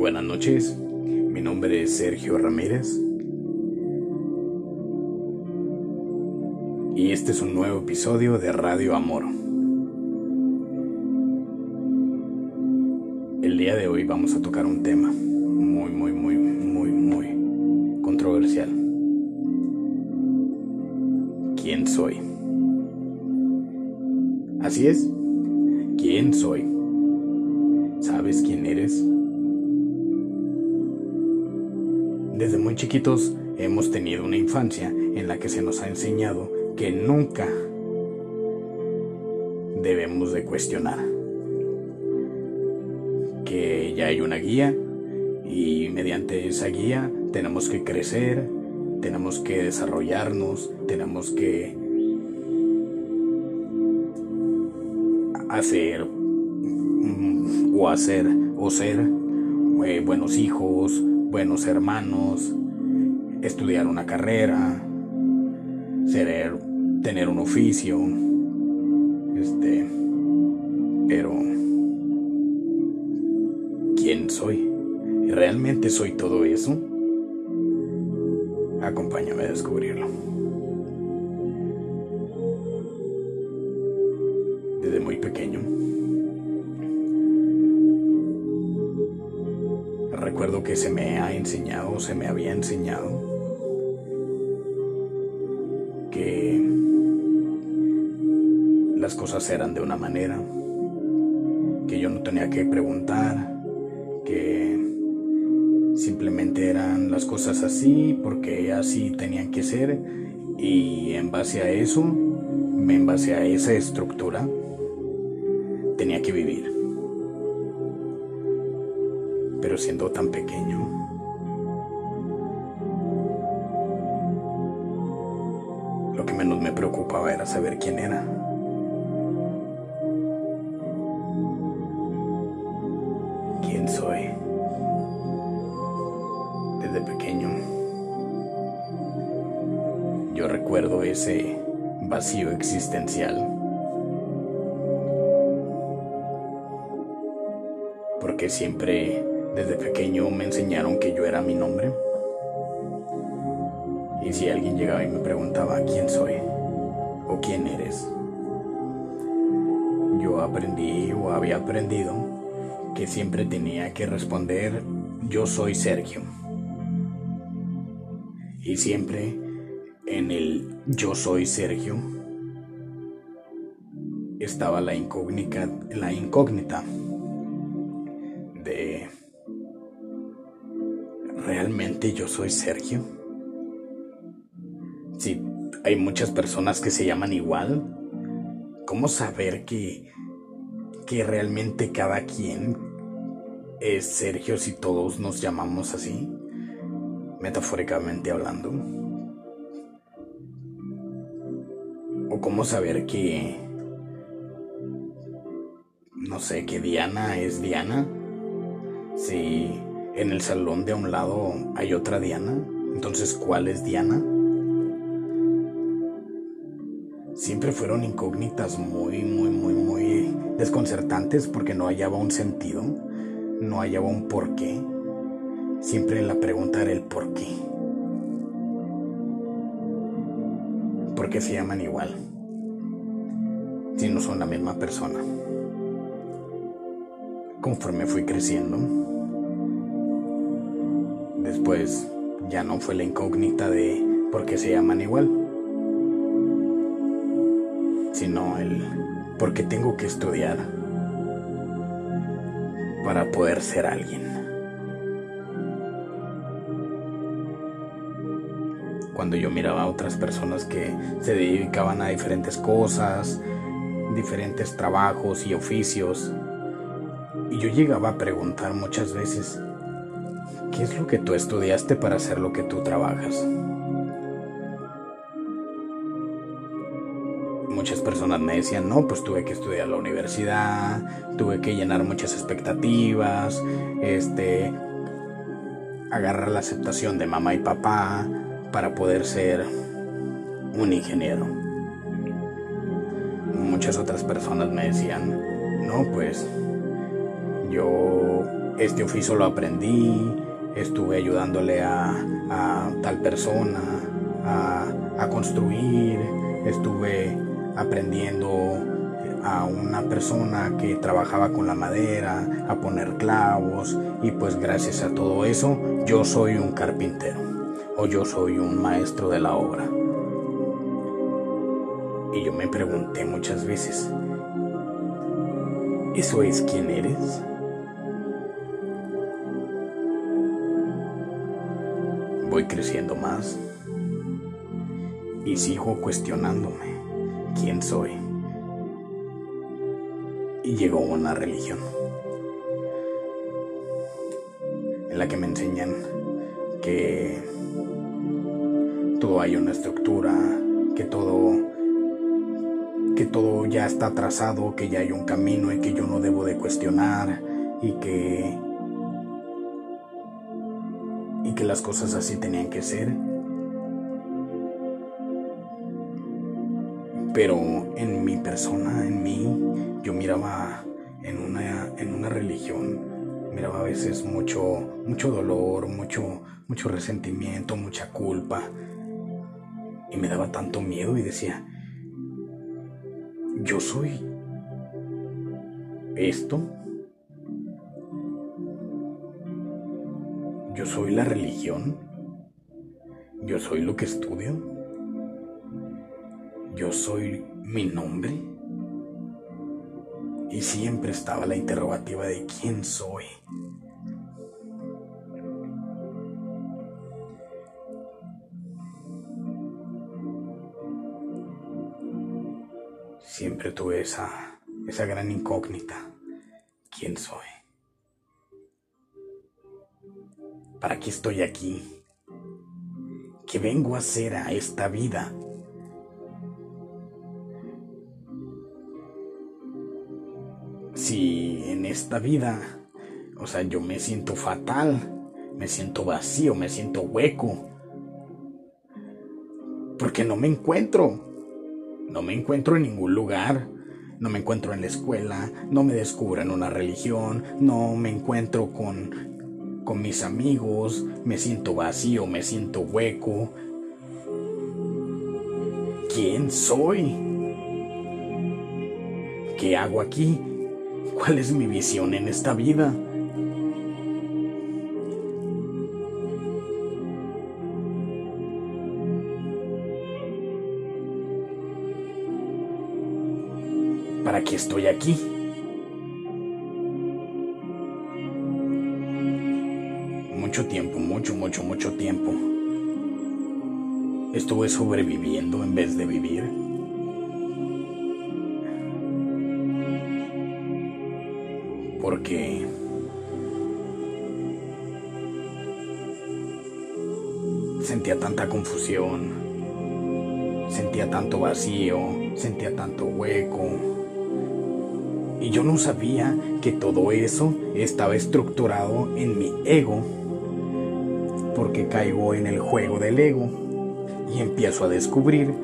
buenas noches, mi nombre es Sergio Ramírez y este es un nuevo episodio de Radio Amor. El día de hoy vamos a tocar un tema muy, muy, muy, muy, muy controversial. ¿Quién soy? Así es, ¿quién soy? ¿Sabes quién eres? Desde muy chiquitos hemos tenido una infancia en la que se nos ha enseñado que nunca debemos de cuestionar. Que ya hay una guía y mediante esa guía tenemos que crecer, tenemos que desarrollarnos, tenemos que hacer mm, o hacer o ser eh, buenos hijos, buenos hermanos, estudiar una carrera, ser, tener un oficio, este, pero ¿quién soy? ¿Realmente soy todo eso? Acompáñame a descubrirlo. Enseñado que las cosas eran de una manera, que yo no tenía que preguntar, que simplemente eran las cosas así porque así tenían que ser y en base a eso, en base a esa estructura, tenía que vivir pero siendo tan pequeño. Me preocupaba era saber quién era. ¿Quién soy? Desde pequeño. Yo recuerdo ese vacío existencial. Porque siempre desde pequeño me enseñaron que yo era mi nombre. Y si alguien llegaba y me preguntaba quién soy quién eres, yo aprendí o había aprendido que siempre tenía que responder yo soy Sergio. Y siempre en el yo soy Sergio estaba la incógnita, la incógnita de ¿realmente yo soy Sergio? Hay muchas personas que se llaman igual, ¿cómo saber que, que realmente cada quien es Sergio si todos nos llamamos así? Metafóricamente hablando. ¿O cómo saber que... No sé, que Diana es Diana? Si en el salón de a un lado hay otra Diana. Entonces, ¿cuál es Diana? Siempre fueron incógnitas muy, muy, muy, muy desconcertantes porque no hallaba un sentido, no hallaba un porqué. Siempre la pregunta era el por qué. ¿Por qué se llaman igual? Si no son la misma persona. Conforme fui creciendo, Después ya no fue la incógnita de por qué se llaman igual, sino el por qué tengo que estudiar para poder ser alguien. Cuando yo miraba a otras personas que se dedicaban a diferentes cosas, diferentes trabajos y oficios, y yo llegaba a preguntar muchas veces, ¿Qué es lo que tú estudiaste para hacer lo que tú trabajas? Me decían, no, pues tuve que estudiar la universidad, tuve que llenar muchas expectativas, este, agarrar la aceptación de mamá y papá para poder ser un ingeniero. Muchas otras personas me decían, no, pues yo este oficio lo aprendí, estuve ayudándole a, tal persona a, a construir, estuve aprendiendo a una persona que trabajaba con la madera, a poner clavos y pues gracias a todo eso yo soy un carpintero o yo soy un maestro de la obra. Y yo me pregunté muchas veces, ¿eso es quién eres? Voy creciendo más y sigo cuestionándome quién soy. Y llegó una religión en la que me enseñan que todo hay una estructura, que todo que todo ya está trazado, que ya hay un camino y que yo no debo de cuestionar y que que las cosas así tenían que ser. Pero en mi persona, en mí, yo miraba en una, en una religión, miraba a veces mucho, mucho dolor, mucho, mucho resentimiento, mucha culpa. Y me daba tanto miedo y decía, yo soy esto. Yo soy la religión. Yo soy lo que estudio. Yo soy mi nombre. Y siempre estaba la interrogativa de quién soy. Siempre tuve esa, esa gran incógnita. ¿Quién soy? ¿Para qué estoy aquí? ¿Qué vengo a hacer a esta vida? Si en esta vida, o sea, yo me siento fatal, me siento vacío, me siento hueco, porque no me encuentro, no me encuentro en ningún lugar, no me encuentro en la escuela, no me descubro en una religión, no me encuentro con con mis amigos, me siento vacío, me siento hueco. ¿Quién soy? ¿Qué hago aquí? ¿Cuál es mi visión en esta vida? ¿Para qué estoy aquí? mucho tiempo, mucho, mucho, mucho tiempo, estuve sobreviviendo en vez de vivir. Porque sentía tanta confusión, sentía tanto vacío, sentía tanto hueco. Y yo no sabía que todo eso estaba estructurado en mi ego porque caigo en el juego del ego y empiezo a descubrir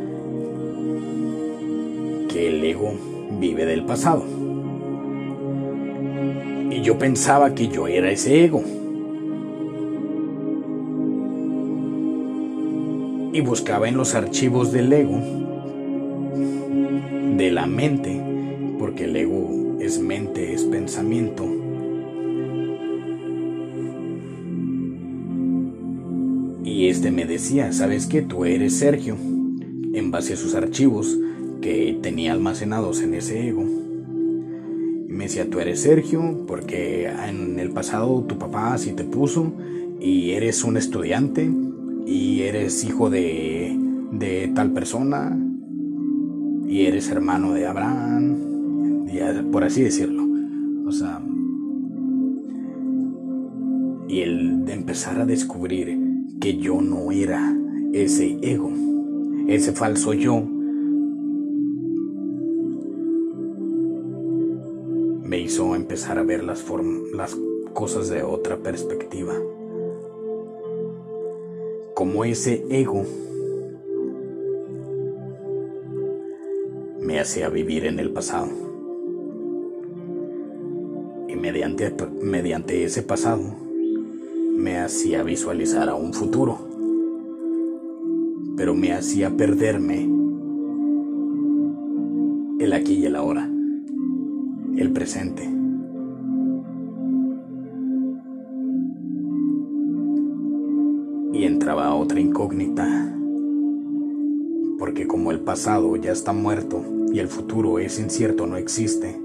que el ego vive del pasado. Yo pensaba que yo era ese ego. Y buscaba en los archivos del ego, de la mente, porque el ego es mente, es pensamiento, Y este me decía, ¿sabes qué? Tú eres Sergio, en base a sus archivos que tenía almacenados en ese ego. Y decía, tú eres Sergio porque en el pasado tu papá así te puso y eres un estudiante y eres hijo de, de tal persona y eres hermano de Abraham, por así decirlo. O sea, y el de empezar a descubrir que yo no era ese ego, ese falso yo. Me hizo empezar a ver las, las cosas de otra perspectiva. Como ese ego me hacía vivir en el pasado. Y mediante, mediante ese pasado me hacía visualizar a un futuro, pero me hacía perderme el aquí y el ahora, el presente. Y entraba otra incógnita, porque como el pasado ya está muerto y el futuro es incierto, no existe,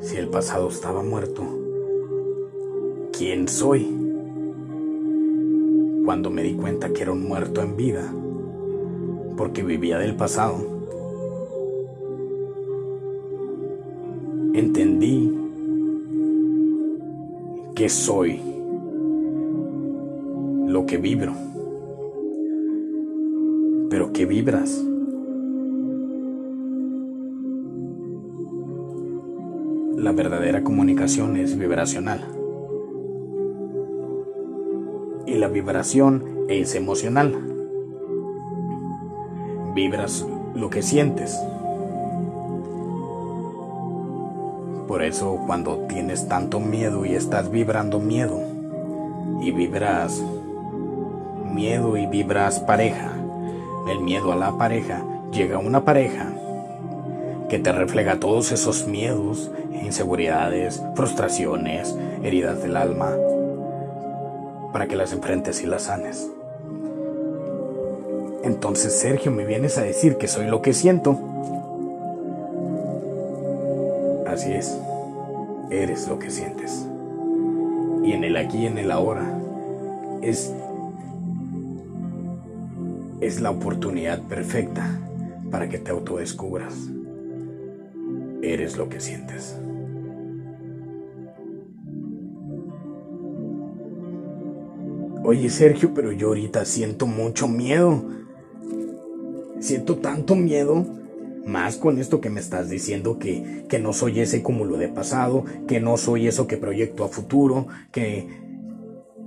si el pasado estaba muerto, ¿quién soy? Cuando me di cuenta que era un muerto en vida, porque vivía del pasado. Entendí que soy lo que vibro. Pero ¿qué vibras? La verdadera comunicación es vibracional. Y la vibración es emocional vibras lo que sientes. Eso cuando tienes tanto miedo y estás vibrando miedo y vibras miedo y vibras pareja, el miedo a la pareja, llega una pareja que te refleja todos esos miedos, inseguridades, frustraciones, heridas del alma, para que las enfrentes y las sanes. Entonces, Sergio, me vienes a decir que soy lo que siento. Así es, eres lo que sientes. Y en el aquí y en el ahora es es la oportunidad perfecta para que te autodescubras. Eres lo que sientes. Oye Sergio, pero yo ahorita siento mucho miedo. Siento tanto miedo, más con esto que me estás diciendo que, que no soy ese cúmulo de pasado, que no soy eso que proyecto a futuro, que,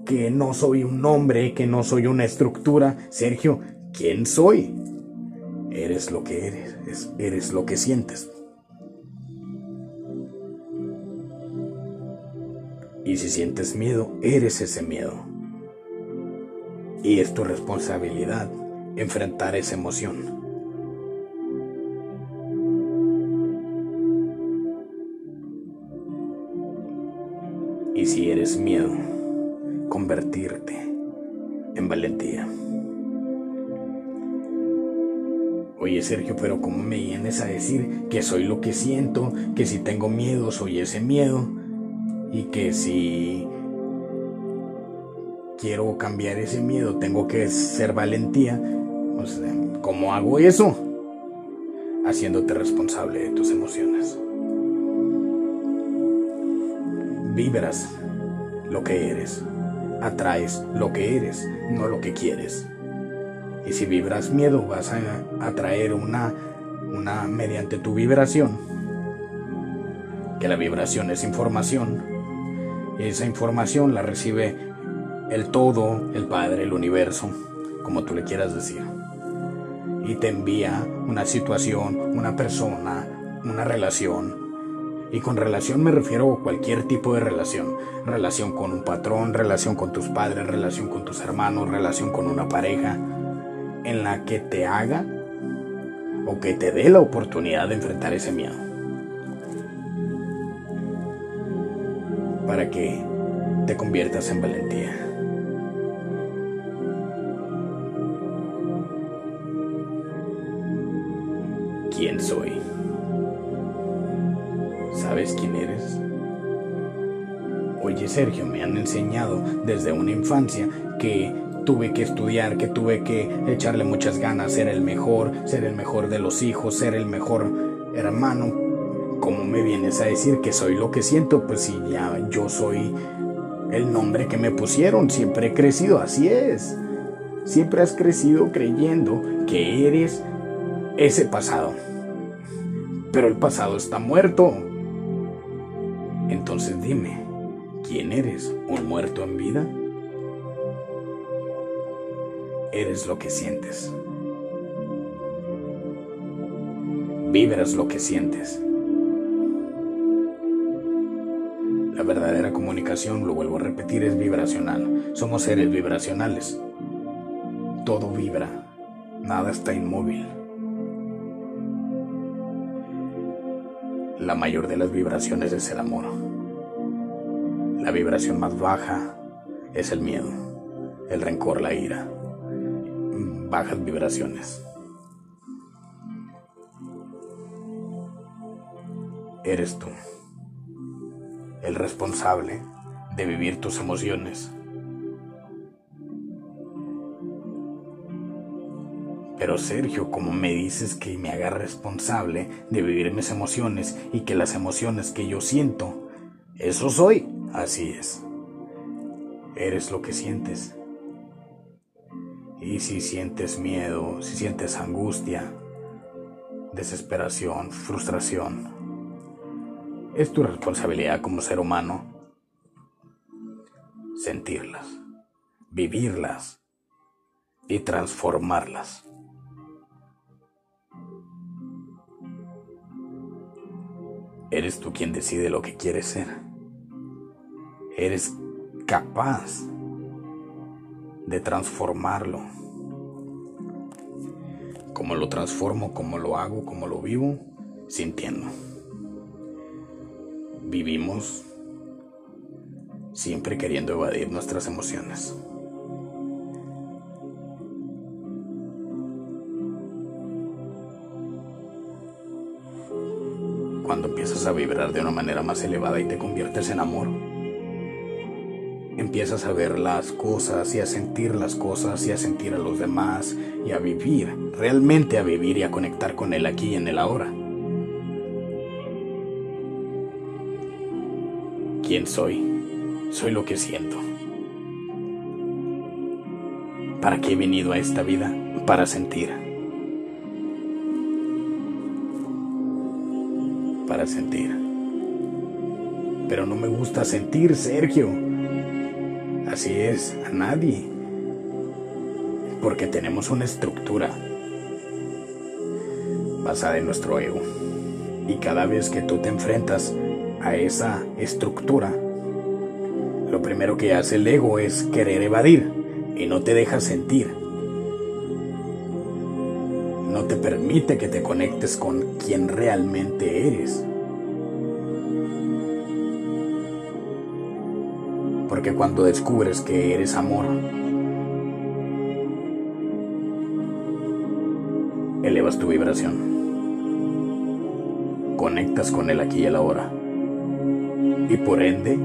que no soy un nombre, que no soy una estructura. Sergio, ¿quién soy? Eres lo que eres, eres lo que sientes. Y si sientes miedo, eres ese miedo. Y es tu responsabilidad enfrentar esa emoción. Y si eres miedo, convertirte en valentía. Oye Sergio, pero ¿cómo me vienes a decir que soy lo que siento? Que si tengo miedo, soy ese miedo. Y que si quiero cambiar ese miedo, tengo que ser valentía. ¿Cómo hago eso? Haciéndote responsable de tus emociones. Vibras lo que eres. Atraes lo que eres, no lo que quieres. Y si vibras miedo, vas a atraer una, una mediante tu vibración. Que la vibración es información. Y esa información la recibe el todo, el Padre, el universo, como tú le quieras decir y te envía una situación, una persona, una relación. Y con relación me refiero a cualquier tipo de relación. Relación con un patrón, relación con tus padres, relación con tus hermanos, relación con una pareja, en la que te haga o que te dé la oportunidad de enfrentar ese miedo. Para que te conviertas en valentía. Oye Sergio, me han enseñado desde una infancia que tuve que estudiar, que tuve que echarle muchas ganas, ser el mejor, ser el mejor de los hijos, ser el mejor hermano. ¿Cómo me vienes a decir que soy lo que siento? Pues si ya yo soy el nombre que me pusieron, siempre he crecido, así es. Siempre has crecido creyendo que eres ese pasado. Pero el pasado está muerto. Entonces dime, ¿quién eres? ¿Un muerto en vida? Eres lo que sientes. Vibras lo que sientes. La verdadera comunicación, lo vuelvo a repetir, es vibracional. Somos seres vibracionales. Todo vibra, nada está inmóvil. La mayor de las vibraciones es el amor. La vibración más baja es el miedo, el rencor, la ira. Bajas vibraciones. Eres tú el responsable de vivir tus emociones. Pero Sergio, como me dices que me haga responsable de vivir mis emociones y que las emociones que yo siento, eso soy. Así es. Eres lo que sientes. Y si sientes miedo, si sientes angustia, desesperación, frustración, es tu responsabilidad como ser humano sentirlas, vivirlas y transformarlas. Eres tú quien decide lo que quieres ser. Eres capaz de transformarlo. Como lo transformo, como lo hago, como lo vivo, sintiendo vivimos siempre queriendo evadir nuestras emociones. Cuando empiezas a vibrar de una manera más elevada y te conviertes en amor, empiezas a ver las cosas y a sentir las cosas y a sentir a los demás y a vivir, realmente a vivir y a conectar con él aquí y en el ahora. quién soy. Soy lo que siento. ¿Para qué he venido a esta vida? Para sentir. Para sentir. Pero no me gusta sentir, Sergio. Así es, a nadie. Porque tenemos una estructura basada en nuestro ego. Y cada vez que tú te enfrentas a esa estructura, lo primero que hace el ego es querer evadir y no te deja sentir. No te permite que te conectes con quien realmente eres. Porque cuando descubres que eres amor, elevas tu vibración. Conectas con él aquí y el ahora y por ende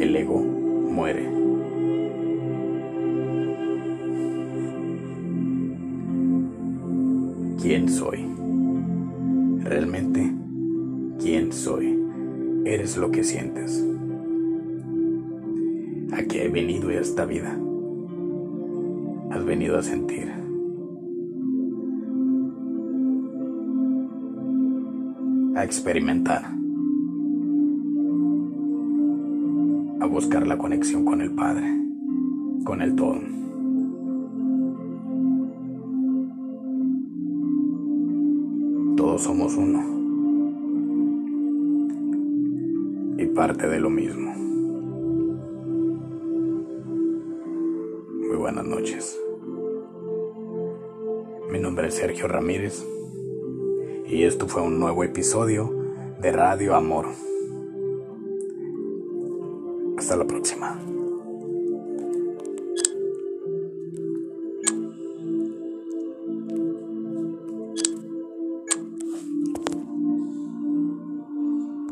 el ego muere. ¿Quién soy? Realmente, ¿quién soy? Eres lo que sientes. Esta vida? Has venido a sentir. A experimentar. buscar la conexión con el Padre, con el todo. Todos somos uno y parte de lo mismo. Buenas noches. Mi nombre es Sergio Ramírez y esto fue un nuevo episodio de Radio Amor. Hasta la próxima.